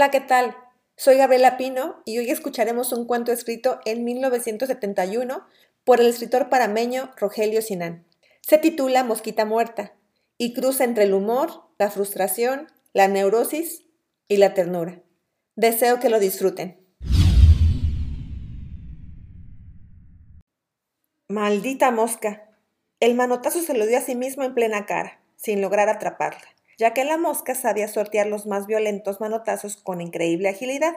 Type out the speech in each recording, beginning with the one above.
Hola, ¿qué tal? Soy Gabriela Pino y hoy escucharemos un cuento escrito en 1971 por el escritor parameño Rogelio Sinán. Se titula Mosquita Muerta y cruza entre el humor, la frustración, la neurosis y la ternura. Deseo que lo disfruten. Maldita mosca. El manotazo se lo dio a sí mismo en plena cara, sin lograr atraparla ya que la mosca sabía sortear los más violentos manotazos con increíble agilidad.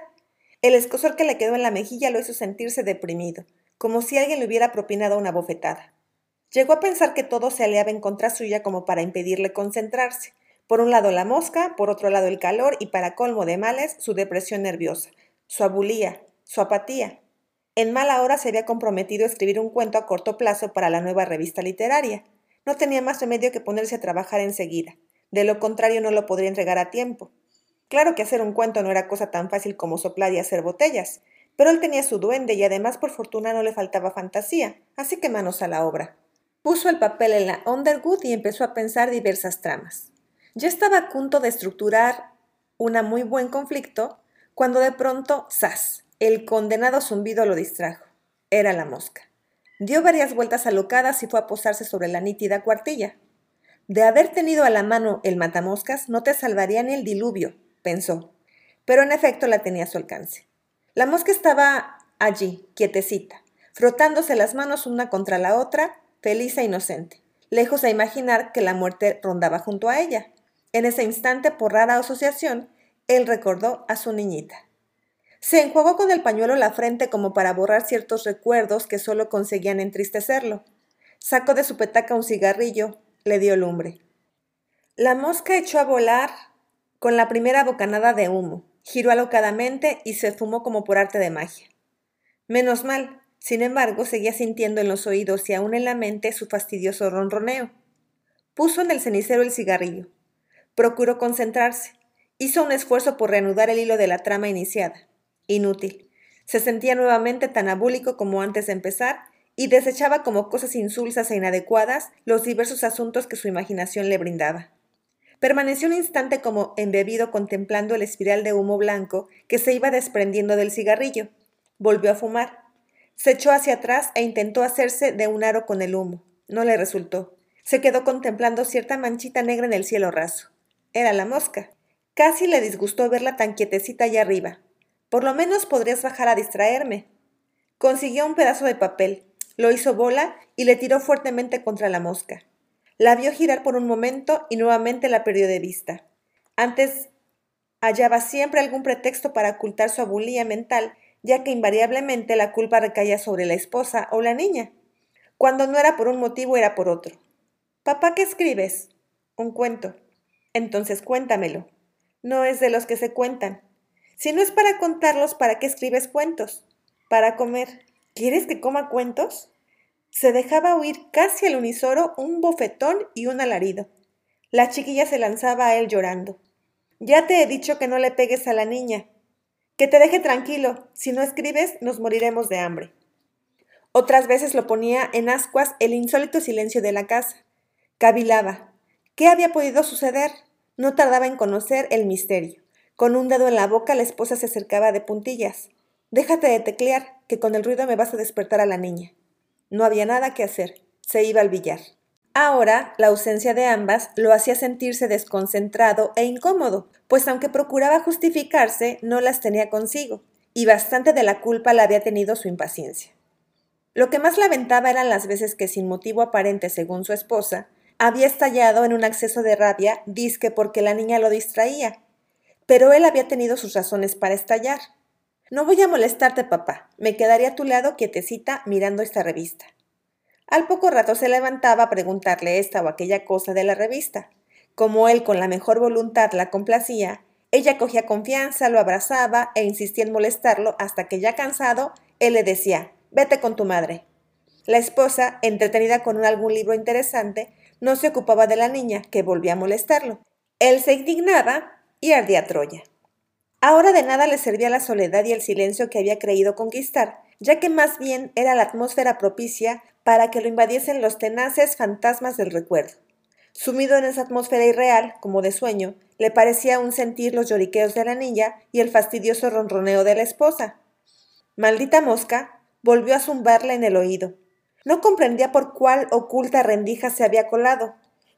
El escosor que le quedó en la mejilla lo hizo sentirse deprimido, como si alguien le hubiera propinado una bofetada. Llegó a pensar que todo se aliaba en contra suya como para impedirle concentrarse. Por un lado la mosca, por otro lado el calor y para colmo de males su depresión nerviosa, su abulía, su apatía. En mala hora se había comprometido a escribir un cuento a corto plazo para la nueva revista literaria. No tenía más remedio que ponerse a trabajar enseguida. De lo contrario no lo podría entregar a tiempo. Claro que hacer un cuento no era cosa tan fácil como soplar y hacer botellas, pero él tenía su duende y además por fortuna no le faltaba fantasía, así que manos a la obra. Puso el papel en la Underwood y empezó a pensar diversas tramas. Ya estaba a punto de estructurar una muy buen conflicto cuando de pronto, ¡zas! El condenado zumbido lo distrajo. Era la mosca. Dio varias vueltas alocadas y fue a posarse sobre la nítida cuartilla. De haber tenido a la mano el matamoscas, no te salvaría ni el diluvio, pensó. Pero en efecto la tenía a su alcance. La mosca estaba allí, quietecita, frotándose las manos una contra la otra, feliz e inocente, lejos de imaginar que la muerte rondaba junto a ella. En ese instante, por rara asociación, él recordó a su niñita. Se enjuagó con el pañuelo la frente como para borrar ciertos recuerdos que solo conseguían entristecerlo. Sacó de su petaca un cigarrillo, le dio lumbre. La mosca echó a volar con la primera bocanada de humo, giró alocadamente y se fumó como por arte de magia. Menos mal, sin embargo, seguía sintiendo en los oídos y aún en la mente su fastidioso ronroneo. Puso en el cenicero el cigarrillo. Procuró concentrarse. Hizo un esfuerzo por reanudar el hilo de la trama iniciada. Inútil. Se sentía nuevamente tan abúlico como antes de empezar y desechaba como cosas insulsas e inadecuadas los diversos asuntos que su imaginación le brindaba. Permaneció un instante como embebido contemplando el espiral de humo blanco que se iba desprendiendo del cigarrillo. Volvió a fumar. Se echó hacia atrás e intentó hacerse de un aro con el humo. No le resultó. Se quedó contemplando cierta manchita negra en el cielo raso. Era la mosca. Casi le disgustó verla tan quietecita allá arriba. Por lo menos podrías bajar a distraerme. Consiguió un pedazo de papel, lo hizo bola y le tiró fuertemente contra la mosca. La vio girar por un momento y nuevamente la perdió de vista. Antes hallaba siempre algún pretexto para ocultar su abulía mental, ya que invariablemente la culpa recaía sobre la esposa o la niña. Cuando no era por un motivo era por otro. Papá, ¿qué escribes? Un cuento. Entonces cuéntamelo. No es de los que se cuentan. Si no es para contarlos, ¿para qué escribes cuentos? Para comer. ¿Quieres que coma cuentos? Se dejaba oír casi al unisoro un bofetón y un alarido. La chiquilla se lanzaba a él llorando. Ya te he dicho que no le pegues a la niña. Que te deje tranquilo. Si no escribes, nos moriremos de hambre. Otras veces lo ponía en ascuas el insólito silencio de la casa. Cavilaba. ¿Qué había podido suceder? No tardaba en conocer el misterio. Con un dedo en la boca la esposa se acercaba de puntillas. Déjate de teclear, que con el ruido me vas a despertar a la niña. No había nada que hacer. Se iba al billar. Ahora, la ausencia de ambas lo hacía sentirse desconcentrado e incómodo, pues aunque procuraba justificarse, no las tenía consigo, y bastante de la culpa la había tenido su impaciencia. Lo que más lamentaba eran las veces que, sin motivo aparente según su esposa, había estallado en un acceso de rabia, disque porque la niña lo distraía. Pero él había tenido sus razones para estallar. No voy a molestarte, papá. Me quedaré a tu lado quietecita mirando esta revista. Al poco rato se levantaba a preguntarle esta o aquella cosa de la revista. Como él con la mejor voluntad la complacía, ella cogía confianza, lo abrazaba e insistía en molestarlo hasta que ya cansado, él le decía, vete con tu madre. La esposa, entretenida con algún libro interesante, no se ocupaba de la niña, que volvía a molestarlo. Él se indignaba y ardía Troya. Ahora de nada le servía la soledad y el silencio que había creído conquistar, ya que más bien era la atmósfera propicia para que lo invadiesen los tenaces fantasmas del recuerdo. Sumido en esa atmósfera irreal, como de sueño, le parecía aún sentir los lloriqueos de la niña y el fastidioso ronroneo de la esposa. Maldita mosca volvió a zumbarle en el oído. No comprendía por cuál oculta rendija se había colado.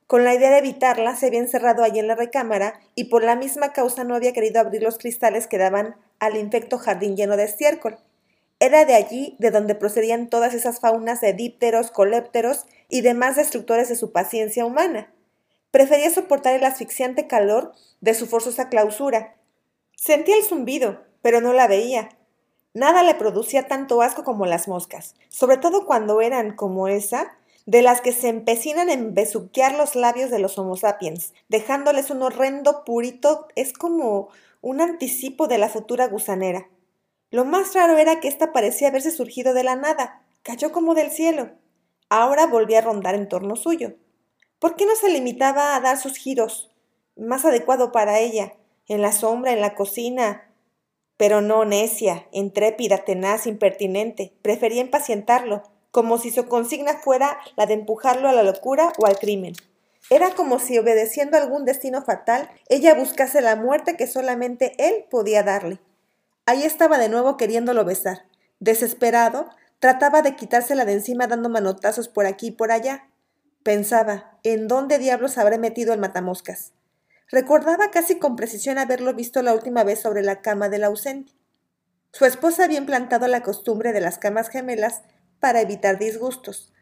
Con la idea de evitarla, se había encerrado allí en la recámara y por la misma causa no había querido abrir los cristales que daban al infecto jardín lleno de estiércol. Era de allí de donde procedían todas esas faunas de dípteros, colépteros y demás destructores de su paciencia humana. Prefería soportar el asfixiante calor de su forzosa clausura. Sentía el zumbido, pero no la veía. Nada le producía tanto asco como las moscas, sobre todo cuando eran, como esa, de las que se empecinan en besuquear los labios de los Homo sapiens, dejándoles un horrendo purito, es como un anticipo de la futura gusanera. Lo más raro era que ésta parecía haberse surgido de la nada, cayó como del cielo. Ahora volvía a rondar en torno suyo. ¿Por qué no se limitaba a dar sus giros? Más adecuado para ella, en la sombra, en la cocina. Pero no necia, intrépida, tenaz, impertinente. Prefería impacientarlo, como si su consigna fuera la de empujarlo a la locura o al crimen. Era como si, obedeciendo a algún destino fatal, ella buscase la muerte que solamente él podía darle. Ahí estaba de nuevo queriéndolo besar. Desesperado, trataba de quitársela de encima dando manotazos por aquí y por allá. Pensaba, ¿en dónde diablos habré metido el matamoscas? Recordaba casi con precisión haberlo visto la última vez sobre la cama del ausente. Su esposa había implantado la costumbre de las camas gemelas para evitar disgustos.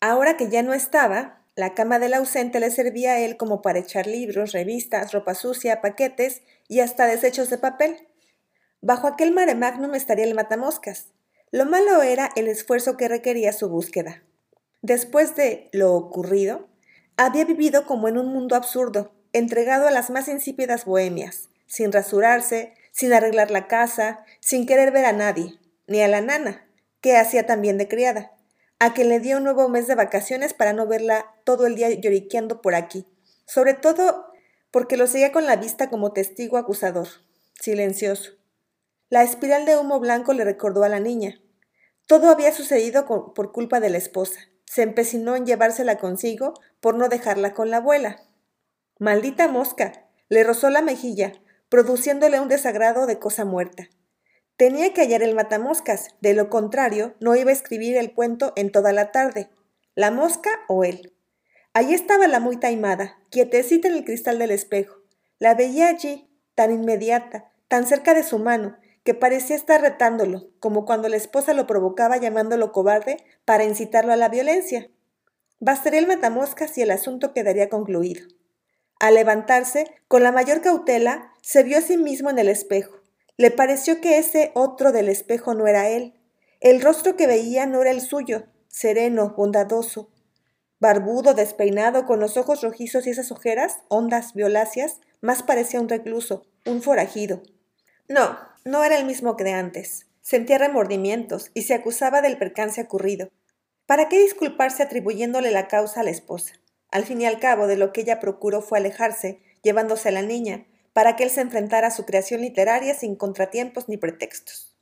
Ahora que ya no estaba, la cama del ausente le servía a él como para echar libros, revistas, ropa sucia, paquetes y hasta desechos de papel. Bajo aquel mare magnum estaría el matamoscas. Lo malo era el esfuerzo que requería su búsqueda. Después de lo ocurrido, había vivido como en un mundo absurdo, entregado a las más insípidas bohemias, sin rasurarse, sin arreglar la casa, sin querer ver a nadie, ni a la nana, que hacía también de criada, a quien le dio un nuevo mes de vacaciones para no verla todo el día lloriqueando por aquí, sobre todo porque lo seguía con la vista como testigo acusador, silencioso. La espiral de humo blanco le recordó a la niña. Todo había sucedido por culpa de la esposa. Se empecinó en llevársela consigo por no dejarla con la abuela. Maldita mosca. le rozó la mejilla, produciéndole un desagrado de cosa muerta. Tenía que hallar el matamoscas, de lo contrario no iba a escribir el cuento en toda la tarde. La mosca o él. Allí estaba la muy taimada, quietecita en el cristal del espejo. La veía allí, tan inmediata, tan cerca de su mano, que parecía estar retándolo, como cuando la esposa lo provocaba llamándolo cobarde para incitarlo a la violencia. Bastaría el matamoscas y el asunto quedaría concluido. Al levantarse, con la mayor cautela, se vio a sí mismo en el espejo. Le pareció que ese otro del espejo no era él. El rostro que veía no era el suyo, sereno, bondadoso. Barbudo, despeinado, con los ojos rojizos y esas ojeras, hondas, violáceas, más parecía un recluso, un forajido. No, no era el mismo que de antes. Sentía remordimientos y se acusaba del percance ocurrido. ¿Para qué disculparse atribuyéndole la causa a la esposa? Al fin y al cabo, de lo que ella procuró fue alejarse, llevándose a la niña, para que él se enfrentara a su creación literaria sin contratiempos ni pretextos.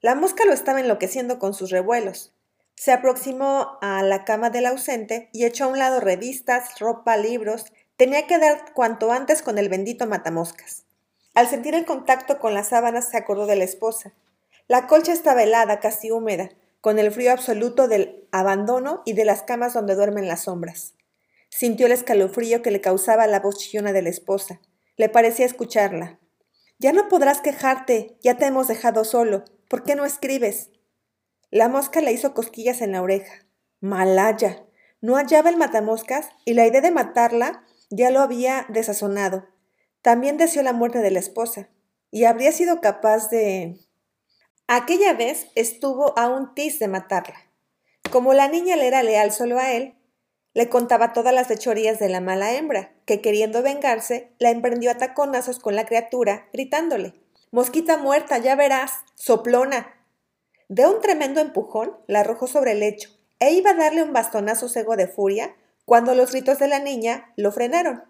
La mosca lo estaba enloqueciendo con sus revuelos. Se aproximó a la cama del ausente y echó a un lado revistas, ropa, libros. Tenía que dar cuanto antes con el bendito matamoscas. Al sentir el contacto con las sábanas se acordó de la esposa. La colcha estaba helada, casi húmeda, con el frío absoluto del abandono y de las camas donde duermen las sombras. Sintió el escalofrío que le causaba la voz chillona de la esposa. Le parecía escucharla. Ya no podrás quejarte, ya te hemos dejado solo. ¿Por qué no escribes? La mosca le hizo cosquillas en la oreja. Malaya. No hallaba el matamoscas y la idea de matarla ya lo había desazonado. También deseó la muerte de la esposa y habría sido capaz de... Aquella vez estuvo a un tis de matarla. Como la niña le era leal solo a él, le contaba todas las fechorías de la mala hembra, que queriendo vengarse, la emprendió a taconazos con la criatura, gritándole Mosquita muerta, ya verás, soplona. De un tremendo empujón, la arrojó sobre el lecho, e iba a darle un bastonazo cego de furia, cuando los gritos de la niña lo frenaron.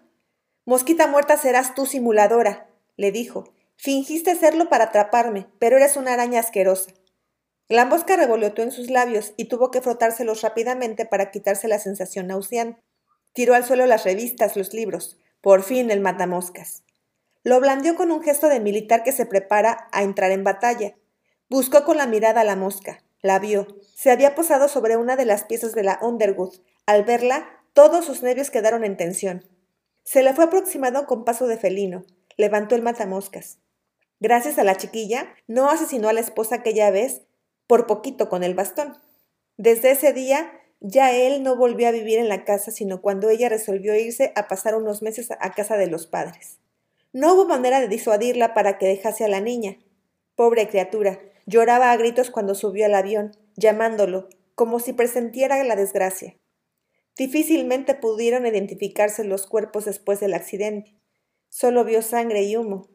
Mosquita muerta serás tú, simuladora, le dijo. Fingiste serlo para atraparme, pero eres una araña asquerosa. La mosca revoloteó en sus labios y tuvo que frotárselos rápidamente para quitarse la sensación nauseante. Tiró al suelo las revistas, los libros. Por fin el matamoscas. Lo blandió con un gesto de militar que se prepara a entrar en batalla. Buscó con la mirada a la mosca. La vio. Se había posado sobre una de las piezas de la Underwood. Al verla, todos sus nervios quedaron en tensión. Se le fue aproximado con paso de felino. Levantó el matamoscas. Gracias a la chiquilla, no asesinó a la esposa aquella vez, por poquito con el bastón. Desde ese día, ya él no volvió a vivir en la casa, sino cuando ella resolvió irse a pasar unos meses a casa de los padres. No hubo manera de disuadirla para que dejase a la niña. Pobre criatura, lloraba a gritos cuando subió al avión, llamándolo, como si presentiera la desgracia. Difícilmente pudieron identificarse los cuerpos después del accidente. Solo vio sangre y humo,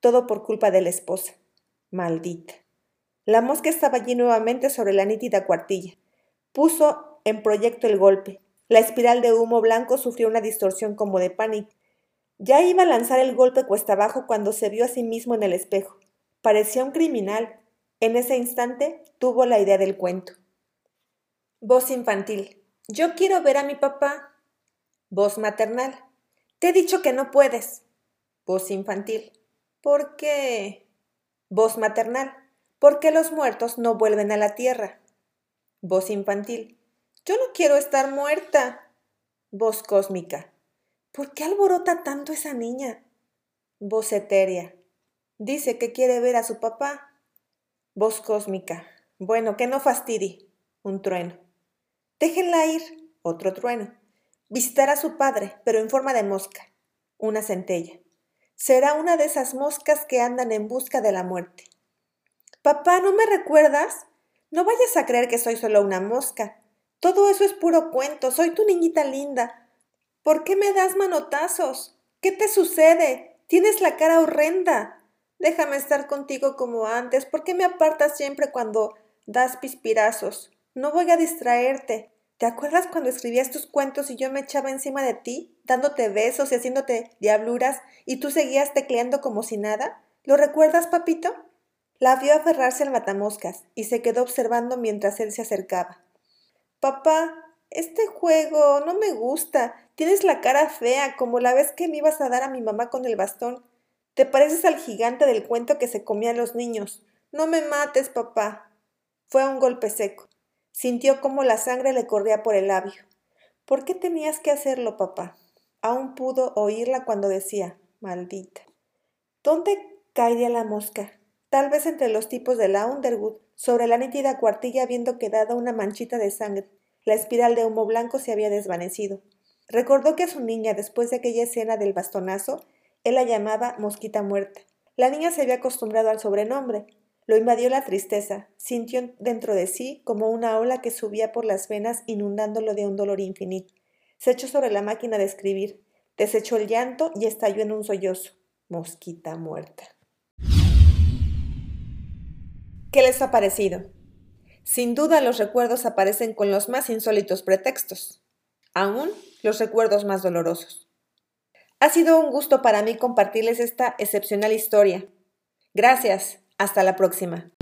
todo por culpa de la esposa. Maldita. La mosca estaba allí nuevamente sobre la nítida cuartilla. Puso en proyecto el golpe. La espiral de humo blanco sufrió una distorsión como de pánico ya iba a lanzar el golpe cuesta abajo cuando se vio a sí mismo en el espejo. Parecía un criminal. En ese instante tuvo la idea del cuento. Voz infantil. Yo quiero ver a mi papá. Voz maternal. Te he dicho que no puedes. Voz infantil. ¿Por qué? Voz maternal. Porque los muertos no vuelven a la tierra. Voz infantil. Yo no quiero estar muerta. Voz cósmica. ¿Por qué alborota tanto esa niña? Voz etérea. Dice que quiere ver a su papá. Voz cósmica. Bueno, que no fastidie. Un trueno. Déjenla ir. Otro trueno. Visitará a su padre, pero en forma de mosca. Una centella. Será una de esas moscas que andan en busca de la muerte. Papá, ¿no me recuerdas? No vayas a creer que soy solo una mosca. Todo eso es puro cuento. Soy tu niñita linda. ¿Por qué me das manotazos? ¿Qué te sucede? Tienes la cara horrenda. Déjame estar contigo como antes. ¿Por qué me apartas siempre cuando das pispirazos? No voy a distraerte. ¿Te acuerdas cuando escribías tus cuentos y yo me echaba encima de ti, dándote besos y haciéndote diabluras, y tú seguías tecleando como si nada? ¿Lo recuerdas, papito? La vio aferrarse al matamoscas y se quedó observando mientras él se acercaba. Papá, este juego no me gusta. Tienes la cara fea, como la vez que me ibas a dar a mi mamá con el bastón. Te pareces al gigante del cuento que se comía a los niños. No me mates, papá. Fue un golpe seco. Sintió como la sangre le corría por el labio. ¿Por qué tenías que hacerlo, papá? Aún pudo oírla cuando decía, maldita. ¿Dónde caería la mosca? Tal vez entre los tipos de la Underwood, sobre la nítida cuartilla habiendo quedado una manchita de sangre. La espiral de humo blanco se había desvanecido. Recordó que a su niña, después de aquella escena del bastonazo, él la llamaba mosquita muerta. La niña se había acostumbrado al sobrenombre. Lo invadió la tristeza. Sintió dentro de sí como una ola que subía por las venas inundándolo de un dolor infinito. Se echó sobre la máquina de escribir, desechó el llanto y estalló en un sollozo. Mosquita muerta. ¿Qué les ha parecido? Sin duda los recuerdos aparecen con los más insólitos pretextos, aún los recuerdos más dolorosos. Ha sido un gusto para mí compartirles esta excepcional historia. Gracias, hasta la próxima.